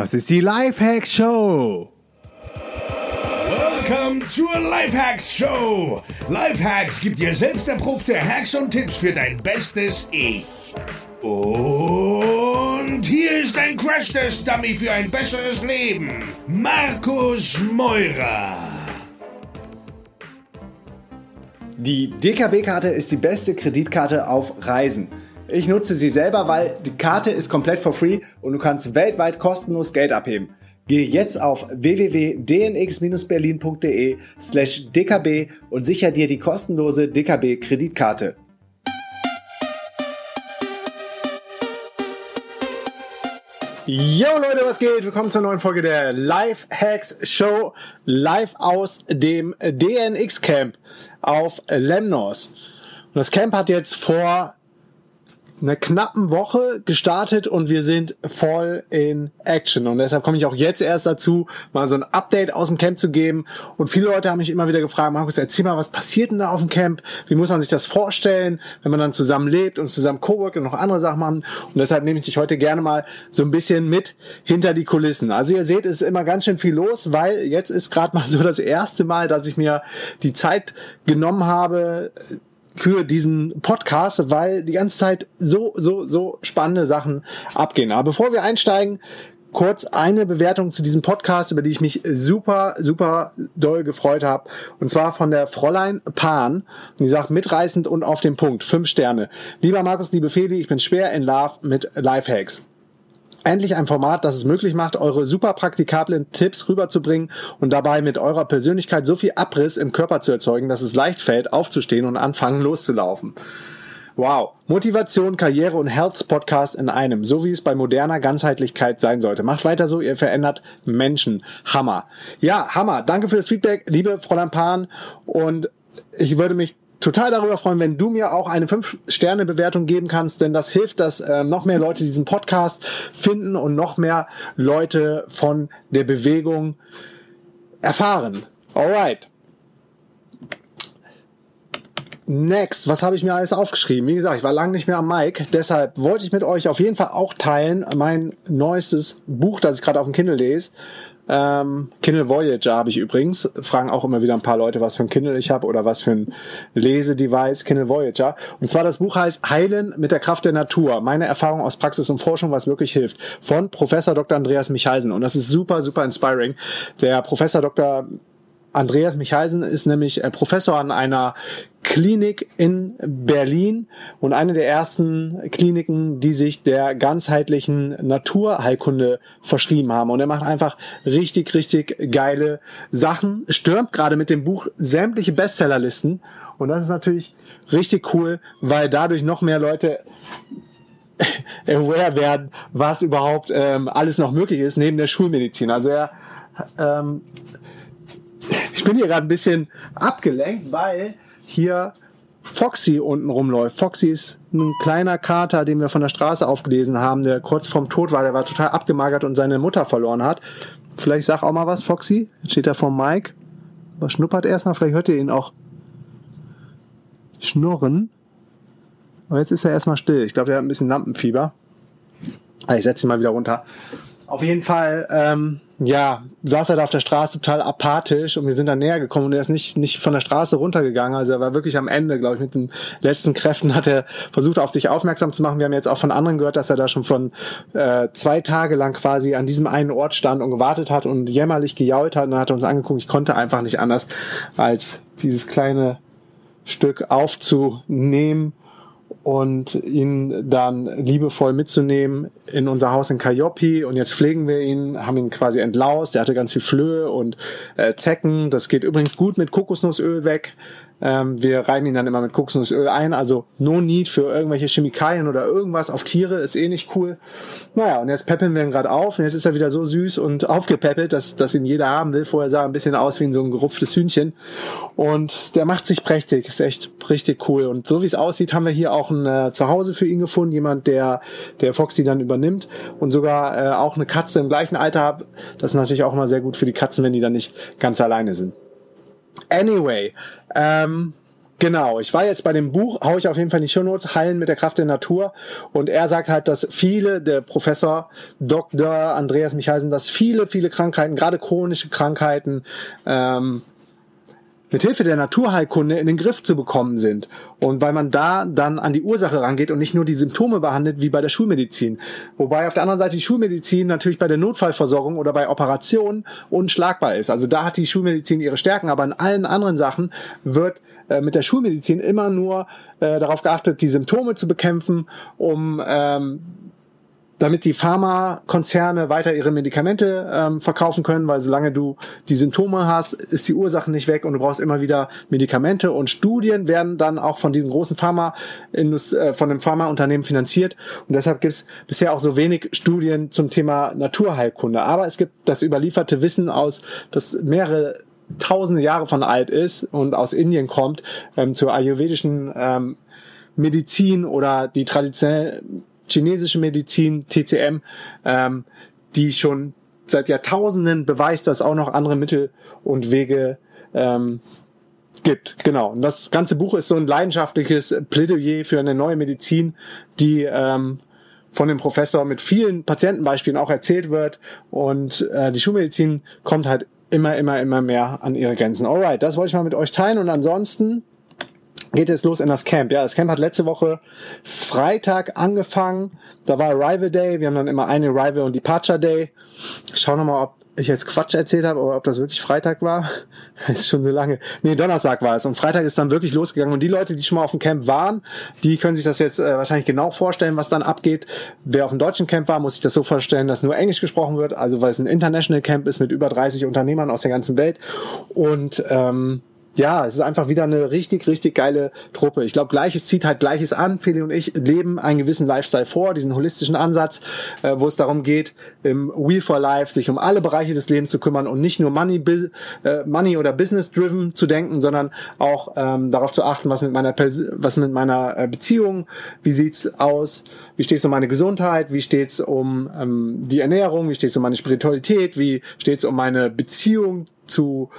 Das ist die Lifehacks Show. Welcome zur Lifehacks Show. Lifehacks gibt dir selbst erprobte Hacks und Tipps für dein bestes Ich. Und hier ist ein Crash-Test-Dummy für ein besseres Leben. Markus Meurer. Die DKB-Karte ist die beste Kreditkarte auf Reisen. Ich nutze sie selber, weil die Karte ist komplett for free und du kannst weltweit kostenlos Geld abheben. Gehe jetzt auf www.dnx-berlin.de slash dkb und sicher dir die kostenlose DKB-Kreditkarte. Yo Leute, was geht? Willkommen zur neuen Folge der Life Hacks Show live aus dem DNX Camp auf Lemnos. Und das Camp hat jetzt vor einer knappen Woche gestartet und wir sind voll in Action. Und deshalb komme ich auch jetzt erst dazu, mal so ein Update aus dem Camp zu geben. Und viele Leute haben mich immer wieder gefragt, Markus, erzähl mal, was passiert denn da auf dem Camp? Wie muss man sich das vorstellen, wenn man dann zusammen lebt und zusammen Cowork und noch andere Sachen machen? Und deshalb nehme ich dich heute gerne mal so ein bisschen mit hinter die Kulissen. Also ihr seht, es ist immer ganz schön viel los, weil jetzt ist gerade mal so das erste Mal, dass ich mir die Zeit genommen habe, für diesen Podcast, weil die ganze Zeit so, so, so spannende Sachen abgehen. Aber bevor wir einsteigen, kurz eine Bewertung zu diesem Podcast, über die ich mich super, super doll gefreut habe. Und zwar von der Fräulein Pan. Die sagt mitreißend und auf den Punkt. Fünf Sterne. Lieber Markus, liebe Feli, ich bin schwer in Love mit Lifehacks. Endlich ein Format, das es möglich macht, eure super praktikablen Tipps rüberzubringen und dabei mit eurer Persönlichkeit so viel Abriss im Körper zu erzeugen, dass es leicht fällt, aufzustehen und anfangen loszulaufen. Wow. Motivation, Karriere und Health Podcast in einem, so wie es bei moderner Ganzheitlichkeit sein sollte. Macht weiter so, ihr verändert Menschen. Hammer. Ja, Hammer. Danke für das Feedback, liebe Fräulein Pan. Und ich würde mich total darüber freuen, wenn du mir auch eine 5-Sterne-Bewertung geben kannst, denn das hilft, dass äh, noch mehr Leute diesen Podcast finden und noch mehr Leute von der Bewegung erfahren. Alright. Next, was habe ich mir alles aufgeschrieben? Wie gesagt, ich war lange nicht mehr am Mic, deshalb wollte ich mit euch auf jeden Fall auch teilen mein neuestes Buch, das ich gerade auf dem Kindle lese. Ähm, Kindle Voyager habe ich übrigens. Fragen auch immer wieder ein paar Leute, was für ein Kindle ich habe oder was für ein Lesedevice. Kindle Voyager. Und zwar das Buch heißt Heilen mit der Kraft der Natur. Meine Erfahrung aus Praxis und Forschung, was wirklich hilft. Von Professor Dr. Andreas Michalsen. Und das ist super, super inspiring. Der Professor Dr. Andreas Michalsen ist nämlich äh, Professor an einer Klinik in Berlin und eine der ersten Kliniken, die sich der ganzheitlichen Naturheilkunde verschrieben haben. Und er macht einfach richtig, richtig geile Sachen, stürmt gerade mit dem Buch sämtliche Bestsellerlisten. Und das ist natürlich richtig cool, weil dadurch noch mehr Leute aware werden, was überhaupt ähm, alles noch möglich ist neben der Schulmedizin. Also er ähm, ich bin hier gerade ein bisschen abgelenkt, weil hier Foxy unten rumläuft. Foxy ist ein kleiner Kater, den wir von der Straße aufgelesen haben, der kurz vorm Tod war. Der war total abgemagert und seine Mutter verloren hat. Vielleicht sag auch mal was, Foxy. Jetzt steht er vor Mike. Was schnuppert erstmal. Vielleicht hört ihr ihn auch schnurren. Aber jetzt ist er erstmal still. Ich glaube, der hat ein bisschen Lampenfieber. Ah, ich setze ihn mal wieder runter. Auf jeden Fall, ähm, ja, saß er da auf der Straße total apathisch und wir sind dann näher gekommen und er ist nicht, nicht von der Straße runtergegangen. Also er war wirklich am Ende, glaube ich, mit den letzten Kräften hat er versucht, auf sich aufmerksam zu machen. Wir haben jetzt auch von anderen gehört, dass er da schon von äh, zwei Tage lang quasi an diesem einen Ort stand und gewartet hat und jämmerlich gejault hat und dann hat er uns angeguckt. Ich konnte einfach nicht anders, als dieses kleine Stück aufzunehmen und ihn dann liebevoll mitzunehmen in unser Haus in Kajopi und jetzt pflegen wir ihn, haben ihn quasi entlaust, er hatte ganz viel Flöhe und äh, Zecken, das geht übrigens gut mit Kokosnussöl weg, ähm, wir reiben ihn dann immer mit Kokosnussöl ein, also no need für irgendwelche Chemikalien oder irgendwas auf Tiere, ist eh nicht cool. Naja, und jetzt peppeln wir ihn gerade auf und jetzt ist er wieder so süß und aufgepäppelt, dass, dass ihn jeder haben will. Vorher sah er ein bisschen aus wie so ein gerupftes Hühnchen. Und der macht sich prächtig, ist echt richtig cool. Und so wie es aussieht, haben wir hier auch ein äh, Zuhause für ihn gefunden, jemand, der, der Foxy dann übernimmt und sogar äh, auch eine Katze im gleichen Alter hat. Das ist natürlich auch immer sehr gut für die Katzen, wenn die dann nicht ganz alleine sind. Anyway, ähm, Genau, ich war jetzt bei dem Buch, hau ich auf jeden Fall in die Shownotes, Heilen mit der Kraft der Natur. Und er sagt halt, dass viele, der Professor Dr. Andreas Michalsen, dass viele, viele Krankheiten, gerade chronische Krankheiten, ähm, mit Hilfe der Naturheilkunde in den Griff zu bekommen sind. Und weil man da dann an die Ursache rangeht und nicht nur die Symptome behandelt wie bei der Schulmedizin. Wobei auf der anderen Seite die Schulmedizin natürlich bei der Notfallversorgung oder bei Operationen unschlagbar ist. Also da hat die Schulmedizin ihre Stärken, aber in allen anderen Sachen wird äh, mit der Schulmedizin immer nur äh, darauf geachtet, die Symptome zu bekämpfen, um ähm, damit die Pharmakonzerne weiter ihre Medikamente ähm, verkaufen können, weil solange du die Symptome hast, ist die Ursache nicht weg und du brauchst immer wieder Medikamente und Studien werden dann auch von diesen großen Pharma äh, von dem Pharmaunternehmen finanziert und deshalb gibt es bisher auch so wenig Studien zum Thema Naturheilkunde. Aber es gibt das überlieferte Wissen aus, das mehrere tausende Jahre von alt ist und aus Indien kommt, ähm, zur ayurvedischen ähm, Medizin oder die traditionell chinesische Medizin, TCM, ähm, die schon seit Jahrtausenden beweist, dass auch noch andere Mittel und Wege ähm, gibt. Genau. Und das ganze Buch ist so ein leidenschaftliches Plädoyer für eine neue Medizin, die ähm, von dem Professor mit vielen Patientenbeispielen auch erzählt wird. Und äh, die Schulmedizin kommt halt immer, immer, immer mehr an ihre Grenzen. Alright, das wollte ich mal mit euch teilen. Und ansonsten geht jetzt los in das Camp. Ja, das Camp hat letzte Woche Freitag angefangen. Da war Arrival Day. Wir haben dann immer eine Arrival und Departure Day. Ich schau nochmal, ob ich jetzt Quatsch erzählt habe oder ob das wirklich Freitag war. Ist schon so lange. Nee, Donnerstag war es. Und Freitag ist dann wirklich losgegangen. Und die Leute, die schon mal auf dem Camp waren, die können sich das jetzt äh, wahrscheinlich genau vorstellen, was dann abgeht. Wer auf dem deutschen Camp war, muss sich das so vorstellen, dass nur Englisch gesprochen wird. Also weil es ein International Camp ist mit über 30 Unternehmern aus der ganzen Welt. Und ähm, ja, es ist einfach wieder eine richtig, richtig geile Truppe. Ich glaube, Gleiches zieht halt Gleiches an. Feli und ich leben einen gewissen Lifestyle vor, diesen holistischen Ansatz, äh, wo es darum geht, im Wheel for Life sich um alle Bereiche des Lebens zu kümmern und nicht nur Money, äh, Money oder Business driven zu denken, sondern auch ähm, darauf zu achten, was mit meiner, Pers was mit meiner äh, Beziehung, wie sieht's aus, wie steht's um meine Gesundheit, wie steht's um ähm, die Ernährung, wie steht's um meine Spiritualität, wie steht's um meine Beziehung zu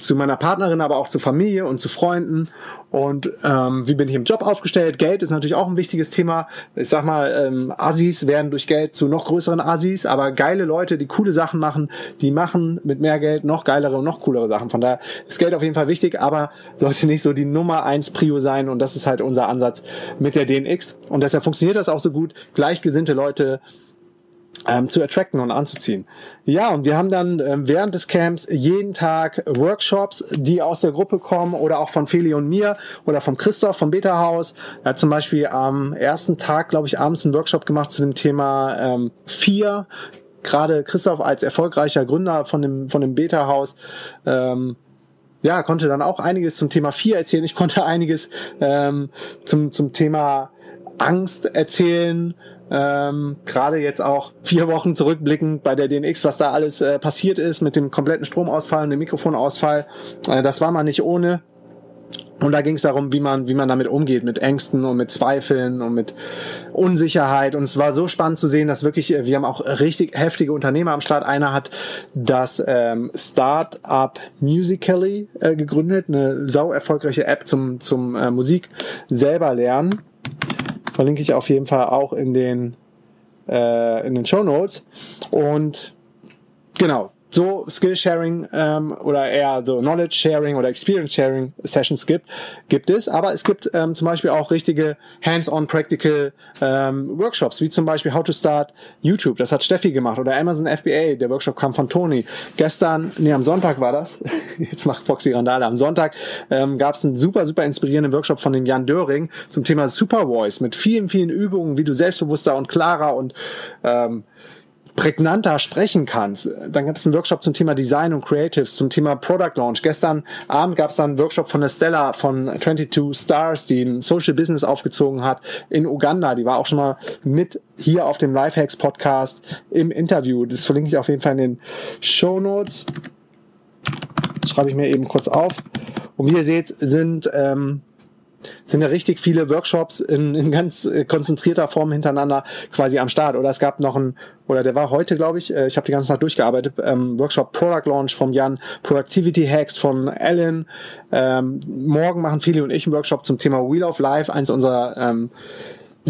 zu meiner Partnerin, aber auch zu Familie und zu Freunden. Und ähm, wie bin ich im Job aufgestellt? Geld ist natürlich auch ein wichtiges Thema. Ich sag mal, ähm, Assis werden durch Geld zu noch größeren Assis, aber geile Leute, die coole Sachen machen, die machen mit mehr Geld noch geilere und noch coolere Sachen. Von daher ist Geld auf jeden Fall wichtig, aber sollte nicht so die Nummer eins Prio sein. Und das ist halt unser Ansatz mit der DNX. Und deshalb funktioniert das auch so gut. Gleichgesinnte Leute ähm, zu attracten und anzuziehen. Ja, und wir haben dann ähm, während des Camps jeden Tag Workshops, die aus der Gruppe kommen oder auch von Feli und mir oder vom Christoph vom Beta Haus. Er hat zum Beispiel am ersten Tag, glaube ich, abends einen Workshop gemacht zu dem Thema ähm, vier. Gerade Christoph als erfolgreicher Gründer von dem, von dem Beta Haus. Ähm, ja, konnte dann auch einiges zum Thema vier erzählen. Ich konnte einiges ähm, zum, zum Thema Angst erzählen, ähm, Gerade jetzt auch vier Wochen zurückblickend bei der DNX, was da alles äh, passiert ist mit dem kompletten Stromausfall und dem Mikrofonausfall. Äh, das war man nicht ohne. Und da ging es darum, wie man, wie man damit umgeht, mit Ängsten und mit Zweifeln und mit Unsicherheit. Und es war so spannend zu sehen, dass wirklich, äh, wir haben auch richtig heftige Unternehmer am Start. Einer hat das ähm, Startup Musically äh, gegründet, eine sau erfolgreiche App zum, zum äh, Musik selber lernen. Verlinke ich auf jeden Fall auch in den, äh, in den Show Notes. Und genau, so Skill-Sharing ähm, oder eher so Knowledge-Sharing oder Experience-Sharing Sessions gibt, gibt es. Aber es gibt ähm, zum Beispiel auch richtige Hands-on Practical ähm, Workshops, wie zum Beispiel How to Start YouTube. Das hat Steffi gemacht oder Amazon FBA. Der Workshop kam von Tony. Gestern, nee, am Sonntag war das. Jetzt macht Foxy Randale. Am Sonntag ähm, gab es einen super, super inspirierenden Workshop von dem Jan Döring zum Thema Super Voice mit vielen, vielen Übungen, wie du selbstbewusster und klarer und ähm, prägnanter sprechen kannst. Dann gab es einen Workshop zum Thema Design und Creatives, zum Thema Product Launch. Gestern Abend gab es dann einen Workshop von der Stella von 22 Stars, die ein Social Business aufgezogen hat in Uganda. Die war auch schon mal mit hier auf dem Lifehacks Podcast im Interview. Das verlinke ich auf jeden Fall in den Show Notes. Schreibe ich mir eben kurz auf. Und wie ihr seht, sind ähm, sind ja richtig viele Workshops in, in ganz äh, konzentrierter Form hintereinander quasi am Start. Oder es gab noch ein, oder der war heute, glaube ich, äh, ich habe die ganze Nacht durchgearbeitet, ähm, Workshop Product Launch vom Jan, Productivity Hacks von Alan. Ähm, morgen machen Feli und ich einen Workshop zum Thema Wheel of Life, eins unserer ähm,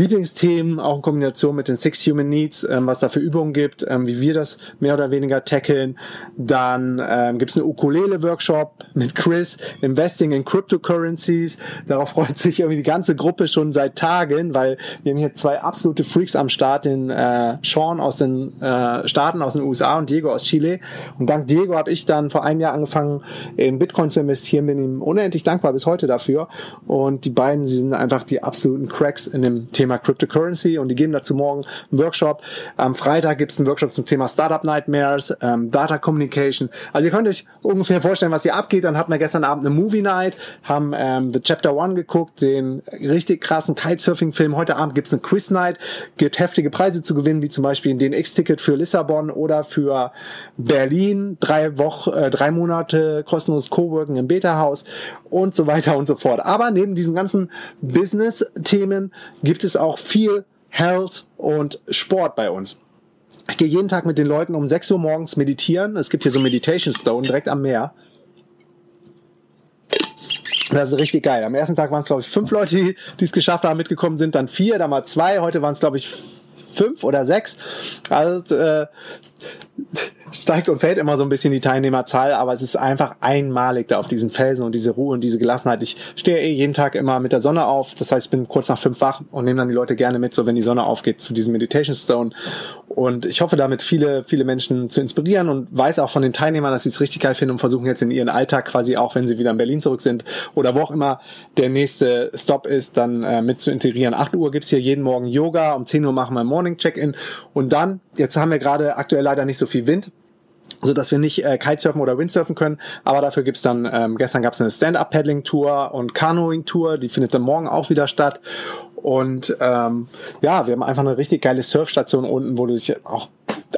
Lieblingsthemen, auch in Kombination mit den Six Human Needs, ähm, was da für Übungen gibt, ähm, wie wir das mehr oder weniger tackeln. Dann ähm, gibt es einen Ukulele-Workshop mit Chris, Investing in Cryptocurrencies. Darauf freut sich irgendwie die ganze Gruppe schon seit Tagen, weil wir haben hier zwei absolute Freaks am Start, den äh, Sean aus den äh, Staaten, aus den USA und Diego aus Chile. Und dank Diego habe ich dann vor einem Jahr angefangen, in Bitcoin zu investieren, bin ihm unendlich dankbar bis heute dafür. Und die beiden, sie sind einfach die absoluten Cracks in dem Thema Cryptocurrency und die geben dazu morgen einen Workshop. Am Freitag gibt es einen Workshop zum Thema Startup Nightmares, ähm, Data Communication. Also ihr könnt euch ungefähr vorstellen, was hier abgeht. Dann hatten wir gestern Abend eine Movie Night, haben ähm, The Chapter One geguckt, den richtig krassen Kitesurfing-Film. Heute Abend gibt es eine Quiz Night, gibt heftige Preise zu gewinnen, wie zum Beispiel den X-Ticket für Lissabon oder für Berlin, drei Wochen, äh, drei Monate kostenlos Coworking im Beta-Haus und so weiter und so fort. Aber neben diesen ganzen Business-Themen gibt es es auch viel Health und Sport bei uns. Ich gehe jeden Tag mit den Leuten um 6 Uhr morgens meditieren. Es gibt hier so Meditation Stone direkt am Meer. Das ist richtig geil. Am ersten Tag waren es, glaube ich, fünf Leute, die es geschafft haben, mitgekommen sind, dann vier, dann mal zwei. Heute waren es, glaube ich, fünf oder sechs. Also äh, steigt und fällt immer so ein bisschen die Teilnehmerzahl, aber es ist einfach einmalig da auf diesen Felsen und diese Ruhe und diese Gelassenheit. Ich stehe eh jeden Tag immer mit der Sonne auf, das heißt, ich bin kurz nach fünf wach und nehme dann die Leute gerne mit, so wenn die Sonne aufgeht, zu diesem Meditation Stone. Und ich hoffe damit viele, viele Menschen zu inspirieren und weiß auch von den Teilnehmern, dass sie es richtig geil finden und versuchen jetzt in ihren Alltag quasi auch, wenn sie wieder in Berlin zurück sind oder wo auch immer der nächste Stop ist, dann äh, mit zu integrieren. 8 Uhr gibt's hier jeden Morgen Yoga, um 10 Uhr machen wir Morning Check-In und dann, jetzt haben wir gerade aktuell leider nicht so viel Wind, so dass wir nicht äh, Kitesurfen oder Windsurfen können. Aber dafür gibt's dann, ähm, gestern gab's eine Stand-Up-Paddling-Tour und Canoeing-Tour, die findet dann morgen auch wieder statt. Und ähm, ja, wir haben einfach eine richtig geile Surfstation unten, wo du dich auch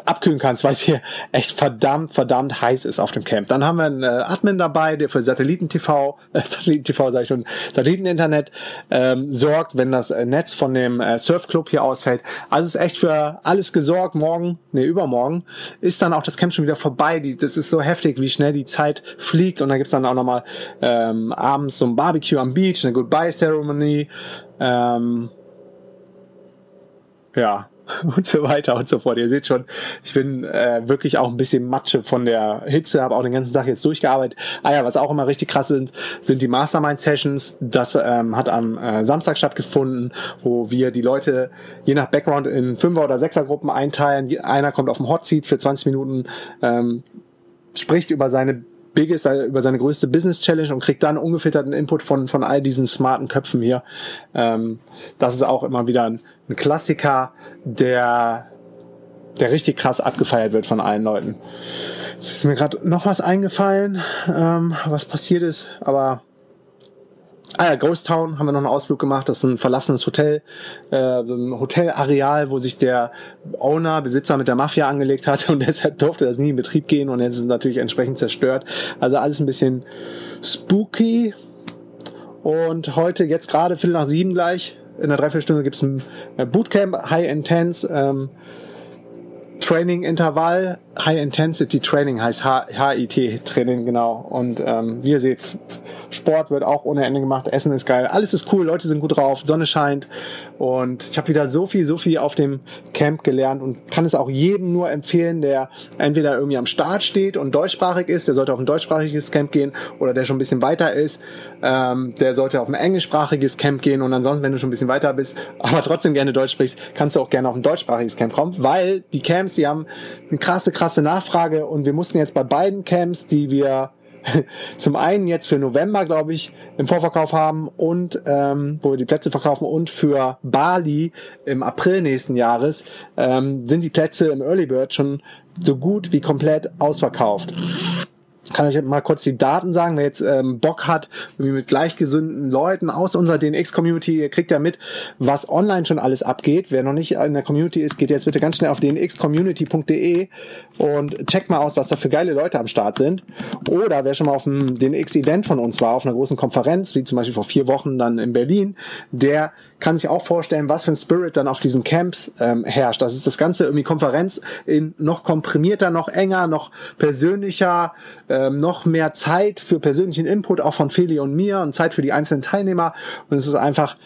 abkühlen kannst, weil es hier echt verdammt, verdammt heiß ist auf dem Camp. Dann haben wir einen äh, Admin dabei, der für Satelliten-TV, äh, Satelliten-TV sage ich schon, Satelliten-Internet ähm, sorgt, wenn das äh, Netz von dem äh, Surfclub hier ausfällt. Also ist echt für alles gesorgt. Morgen, nee, übermorgen ist dann auch das Camp schon wieder vorbei. Die, das ist so heftig, wie schnell die Zeit fliegt. Und dann gibt's dann auch nochmal ähm, abends so ein Barbecue am Beach, eine Goodbye-Ceremony. Ähm, ja, und so weiter und so fort. Ihr seht schon, ich bin äh, wirklich auch ein bisschen Matsche von der Hitze, habe auch den ganzen Tag jetzt durchgearbeitet. Ah ja, was auch immer richtig krass sind, sind die Mastermind-Sessions. Das ähm, hat am äh, Samstag stattgefunden, wo wir die Leute je nach Background in Fünfer- oder Sechsergruppen einteilen. Einer kommt auf dem Hot Seat für 20 Minuten, ähm, spricht über seine biggest, über seine größte Business Challenge und kriegt dann ungefilterten Input von, von all diesen smarten Köpfen hier. Ähm, das ist auch immer wieder ein, ein Klassiker, der, der richtig krass abgefeiert wird von allen Leuten. Jetzt ist mir gerade noch was eingefallen, ähm, was passiert ist, aber Ah ja, Ghost Town haben wir noch einen Ausflug gemacht. Das ist ein verlassenes Hotel, äh, ein Hotelareal, wo sich der Owner, Besitzer mit der Mafia angelegt hat und deshalb durfte das nie in Betrieb gehen und jetzt ist es natürlich entsprechend zerstört. Also alles ein bisschen spooky. Und heute, jetzt gerade Viertel nach sieben gleich, in der Dreiviertelstunde gibt es ein Bootcamp, High Intense. Ähm, Training Intervall, High Intensity Training heißt HIT Training, genau. Und ähm, wie ihr seht, Sport wird auch ohne Ende gemacht, Essen ist geil, alles ist cool, Leute sind gut drauf, Sonne scheint. Und ich habe wieder so viel, so viel auf dem Camp gelernt und kann es auch jedem nur empfehlen, der entweder irgendwie am Start steht und deutschsprachig ist, der sollte auf ein deutschsprachiges Camp gehen oder der schon ein bisschen weiter ist, ähm, der sollte auf ein englischsprachiges Camp gehen und ansonsten, wenn du schon ein bisschen weiter bist, aber trotzdem gerne Deutsch sprichst, kannst du auch gerne auf ein deutschsprachiges Camp kommen, weil die Camps, die haben eine krasse, krasse Nachfrage und wir mussten jetzt bei beiden Camps, die wir zum einen jetzt für November, glaube ich, im Vorverkauf haben und ähm, wo wir die Plätze verkaufen und für Bali im April nächsten Jahres ähm, sind die Plätze im Early Bird schon so gut wie komplett ausverkauft. Kann euch mal kurz die Daten sagen, wer jetzt ähm, Bock hat, irgendwie mit gleichgesinnten Leuten aus unserer DNX-Community, ihr kriegt ja mit, was online schon alles abgeht. Wer noch nicht in der Community ist, geht jetzt bitte ganz schnell auf dnxcommunity.de und checkt mal aus, was da für geile Leute am Start sind. Oder wer schon mal auf dem DNX-Event von uns war, auf einer großen Konferenz, wie zum Beispiel vor vier Wochen dann in Berlin, der kann sich auch vorstellen, was für ein Spirit dann auf diesen Camps ähm, herrscht. Das ist das ganze irgendwie Konferenz in noch komprimierter, noch enger, noch persönlicher, ähm, noch mehr Zeit für persönlichen Input auch von Feli und mir und Zeit für die einzelnen Teilnehmer. Und es ist einfach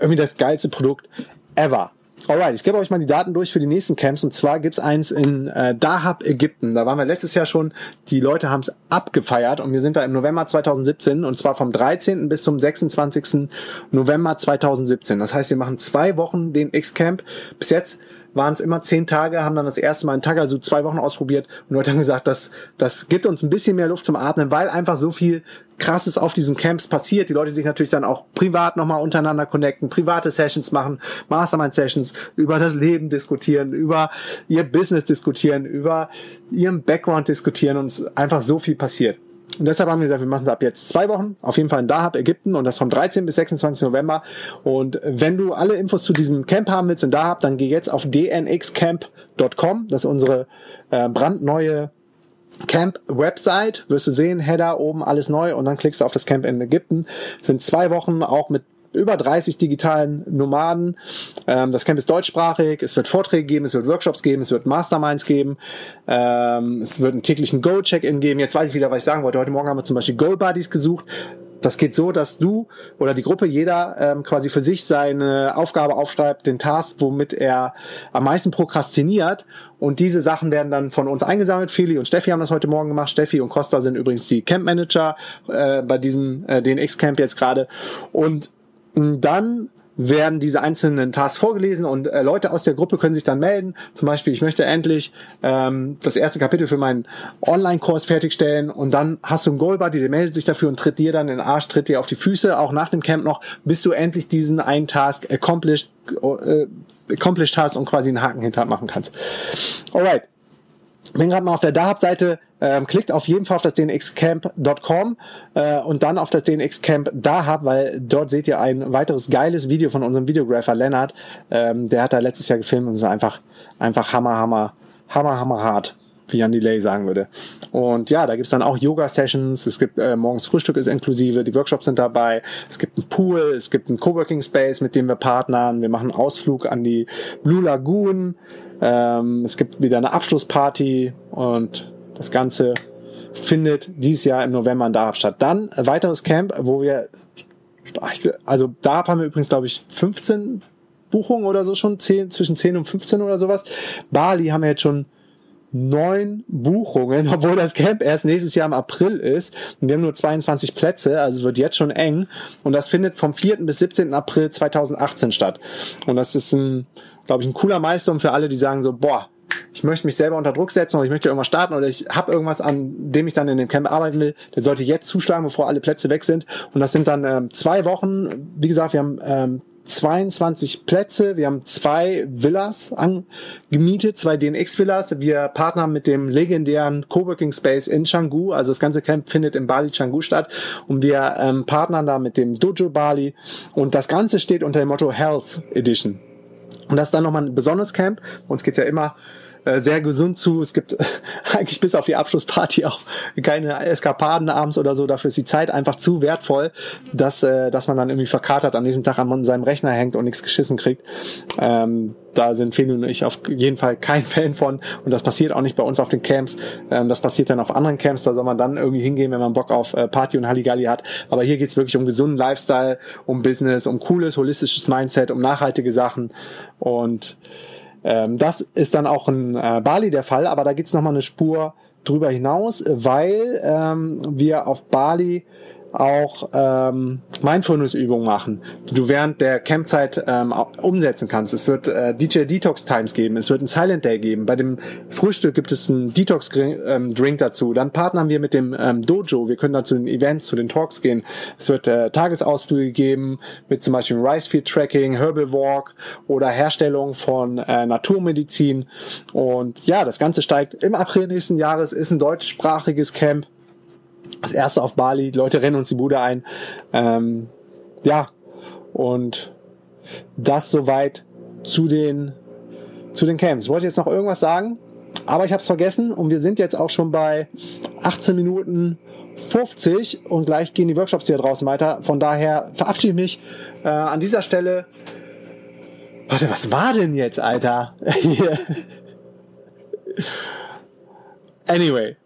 irgendwie das geilste Produkt ever. Alright, ich gebe euch mal die Daten durch für die nächsten Camps. Und zwar gibt's eins in äh, Dahab, Ägypten. Da waren wir letztes Jahr schon. Die Leute haben es abgefeiert und wir sind da im November 2017 und zwar vom 13. bis zum 26. November 2017. Das heißt, wir machen zwei Wochen den X-Camp. Bis jetzt waren es immer zehn Tage, haben dann das erste Mal in Tagasu zwei Wochen ausprobiert und Leute haben gesagt, das, das gibt uns ein bisschen mehr Luft zum Atmen, weil einfach so viel krasses auf diesen Camps passiert. Die Leute sich natürlich dann auch privat nochmal untereinander connecten, private Sessions machen, Mastermind-Sessions, über das Leben diskutieren, über ihr Business diskutieren, über ihren Background diskutieren und einfach so viel passiert. Und deshalb haben wir gesagt, wir machen es ab jetzt zwei Wochen, auf jeden Fall in Dahab, Ägypten und das vom 13. bis 26. November. Und wenn du alle Infos zu diesem Camp haben willst in Dahab, dann geh jetzt auf dnxcamp.com. Das ist unsere äh, brandneue Camp-Website. Wirst du sehen, Header oben, alles neu und dann klickst du auf das Camp in Ägypten. Es sind zwei Wochen auch mit über 30 digitalen Nomaden. Ähm, das Camp ist deutschsprachig. Es wird Vorträge geben, es wird Workshops geben, es wird Masterminds geben. Ähm, es wird einen täglichen Go-Check-In geben. Jetzt weiß ich wieder, was ich sagen wollte. Heute Morgen haben wir zum Beispiel Goal-Buddies gesucht. Das geht so, dass du oder die Gruppe jeder ähm, quasi für sich seine Aufgabe aufschreibt, den Task, womit er am meisten prokrastiniert. Und diese Sachen werden dann von uns eingesammelt. Feli und Steffi haben das heute Morgen gemacht. Steffi und Costa sind übrigens die Camp Manager äh, bei diesem äh, DNX Camp jetzt gerade. Und dann werden diese einzelnen Tasks vorgelesen und äh, Leute aus der Gruppe können sich dann melden. Zum Beispiel, ich möchte endlich ähm, das erste Kapitel für meinen Online-Kurs fertigstellen und dann hast du einen Goalbuddy, der meldet sich dafür und tritt dir dann in den Arsch, tritt dir auf die Füße, auch nach dem Camp noch, bis du endlich diesen einen Task accomplished, äh, accomplished hast und quasi einen Haken hinter machen kannst. Alright bin gerade mal auf der Dahab-Seite, ähm, klickt auf jeden Fall auf das dnxcamp.com äh, und dann auf das dnxcamp Dahab, weil dort seht ihr ein weiteres geiles Video von unserem Videographer Lennart. Ähm, der hat da letztes Jahr gefilmt und ist einfach, einfach hammer, hammer, hammer, hammer hart wie Jan Delay sagen würde. Und ja, da gibt's dann auch Yoga-Sessions, es gibt äh, morgens Frühstück ist inklusive, die Workshops sind dabei, es gibt einen Pool, es gibt einen Coworking Space, mit dem wir partnern, wir machen einen Ausflug an die Blue Lagoon, ähm, es gibt wieder eine Abschlussparty und das Ganze findet dieses Jahr im November in Dahab statt. Dann ein weiteres Camp, wo wir, also Dahab haben wir übrigens, glaube ich, 15 Buchungen oder so schon, 10, zwischen 10 und 15 oder sowas. Bali haben wir jetzt schon neun Buchungen, obwohl das Camp erst nächstes Jahr im April ist. Und wir haben nur 22 Plätze, also es wird jetzt schon eng. Und das findet vom 4. bis 17. April 2018 statt. Und das ist ein, glaube ich, ein cooler Meister für alle, die sagen so, boah, ich möchte mich selber unter Druck setzen oder ich möchte irgendwas starten oder ich habe irgendwas, an dem ich dann in dem Camp arbeiten will, der sollte jetzt zuschlagen, bevor alle Plätze weg sind. Und das sind dann ähm, zwei Wochen. Wie gesagt, wir haben ähm, 22 Plätze. Wir haben zwei Villas angemietet, zwei DNX-Villas. Wir partnern mit dem legendären Coworking Space in Canggu. Also das ganze Camp findet in Bali Canggu statt. Und wir ähm, partnern da mit dem Dojo Bali. Und das Ganze steht unter dem Motto Health Edition. Und das ist dann nochmal ein besonderes Camp. Uns geht's ja immer sehr gesund zu. Es gibt eigentlich bis auf die Abschlussparty auch keine Eskapaden abends oder so. Dafür ist die Zeit einfach zu wertvoll, dass, äh, dass man dann irgendwie verkatert am nächsten Tag an seinem Rechner hängt und nichts geschissen kriegt. Ähm, da sind Feli und ich auf jeden Fall kein Fan von und das passiert auch nicht bei uns auf den Camps. Ähm, das passiert dann auf anderen Camps, da soll man dann irgendwie hingehen, wenn man Bock auf äh, Party und Halligalli hat. Aber hier geht's wirklich um gesunden Lifestyle, um Business, um cooles, holistisches Mindset, um nachhaltige Sachen und ähm, das ist dann auch in äh, Bali der Fall, aber da geht's noch mal eine Spur drüber hinaus, weil ähm, wir auf Bali auch ähm, Mindfulness-Übungen machen, die du während der Campzeit ähm, umsetzen kannst. Es wird äh, DJ Detox Times geben, es wird ein Silent Day geben. Bei dem Frühstück gibt es einen Detox ähm, Drink dazu. Dann partnern wir mit dem ähm, Dojo. Wir können dann zu den Events, zu den Talks gehen. Es wird äh, Tagesausflüge geben mit zum Beispiel Rice Feed Tracking, Herbal Walk oder Herstellung von äh, Naturmedizin. Und ja, das Ganze steigt im April nächsten Jahres, ist ein deutschsprachiges Camp das erste auf Bali, die Leute rennen uns die Bude ein. Ähm, ja, und das soweit zu den, zu den Camps. Wollte jetzt noch irgendwas sagen, aber ich habe es vergessen und wir sind jetzt auch schon bei 18 Minuten 50 und gleich gehen die Workshops hier draußen weiter. Von daher verabschiede ich mich äh, an dieser Stelle. Warte, was war denn jetzt, Alter? anyway,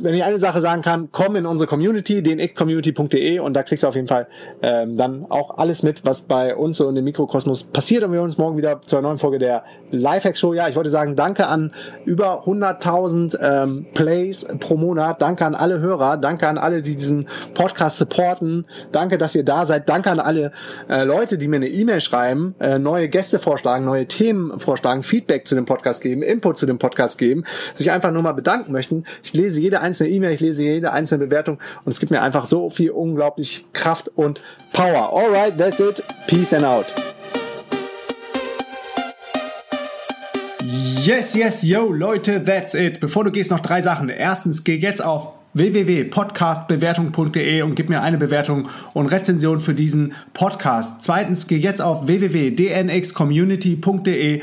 wenn ich eine Sache sagen kann, komm in unsere Community, dnxcommunity.de und da kriegst du auf jeden Fall ähm, dann auch alles mit, was bei uns so in dem Mikrokosmos passiert. Und wir uns morgen wieder zur neuen Folge der Lifehack Show. Ja, ich wollte sagen, danke an über 100.000 ähm, Plays pro Monat, danke an alle Hörer, danke an alle, die diesen Podcast supporten, danke, dass ihr da seid, danke an alle äh, Leute, die mir eine E-Mail schreiben, äh, neue Gäste vorschlagen, neue Themen vorschlagen, Feedback zu dem Podcast geben, Input zu dem Podcast geben, sich einfach nur mal bedanken möchten. Ich lese jede einzelne E-Mail, ich lese jede einzelne Bewertung und es gibt mir einfach so viel unglaublich Kraft und Power. Alright, that's it. Peace and out. Yes, yes, yo, Leute, that's it. Bevor du gehst, noch drei Sachen. Erstens, geh jetzt auf www.podcastbewertung.de und gib mir eine Bewertung und Rezension für diesen Podcast. Zweitens, geh jetzt auf www.dnxcommunity.de